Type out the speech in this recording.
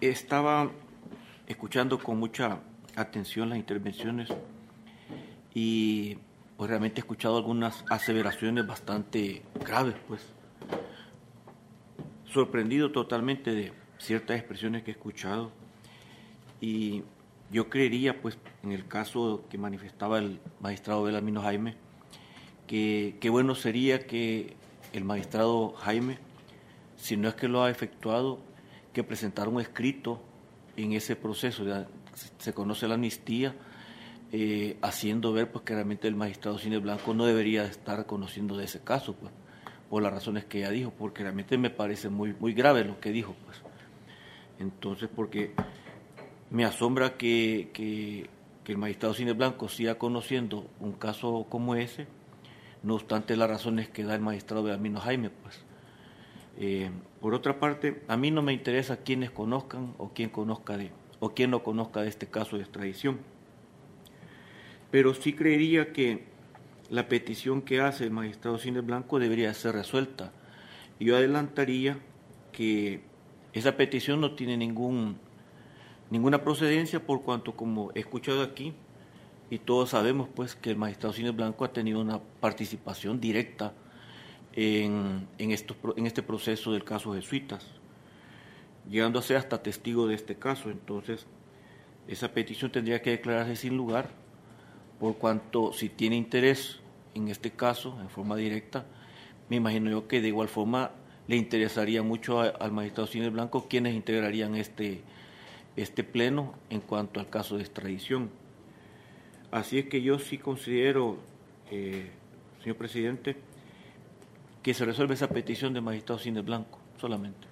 estaba escuchando con mucha atención las intervenciones y pues realmente he escuchado algunas aseveraciones bastante graves, pues. Sorprendido totalmente de ciertas expresiones que he escuchado y yo creería, pues, en el caso que manifestaba el magistrado Belamino Jaime, que, qué bueno sería que el magistrado Jaime, si no es que lo ha efectuado, que presentara un escrito en ese proceso. se conoce la amnistía, eh, haciendo ver pues, que realmente el magistrado Cine Blanco no debería estar conociendo de ese caso, pues, por las razones que ella dijo, porque realmente me parece muy, muy grave lo que dijo. Pues. Entonces, porque me asombra que, que, el magistrado Cine Blanco siga conociendo un caso como ese, no obstante las razones que da el magistrado Belamino Jaime. Pues. Eh, por otra parte, a mí no me interesa quienes conozcan o quién conozca de, o quién no conozca de este caso de extradición. Pero sí creería que la petición que hace el magistrado Cine Blanco debería ser resuelta. Yo adelantaría que esa petición no tiene ningún ninguna procedencia por cuanto, como he escuchado aquí, y todos sabemos pues que el magistrado Cine Blanco ha tenido una participación directa en, este proceso del caso jesuitas, llegando a ser hasta testigo de este caso. Entonces, esa petición tendría que declararse sin lugar, por cuanto si tiene interés en este caso, en forma directa, me imagino yo que de igual forma le interesaría mucho al magistrado Cine Blanco quienes integrarían este este pleno en cuanto al caso de extradición. Así es que yo sí considero, eh, señor presidente, que se resuelve esa petición de magistrado Cine Blanco solamente.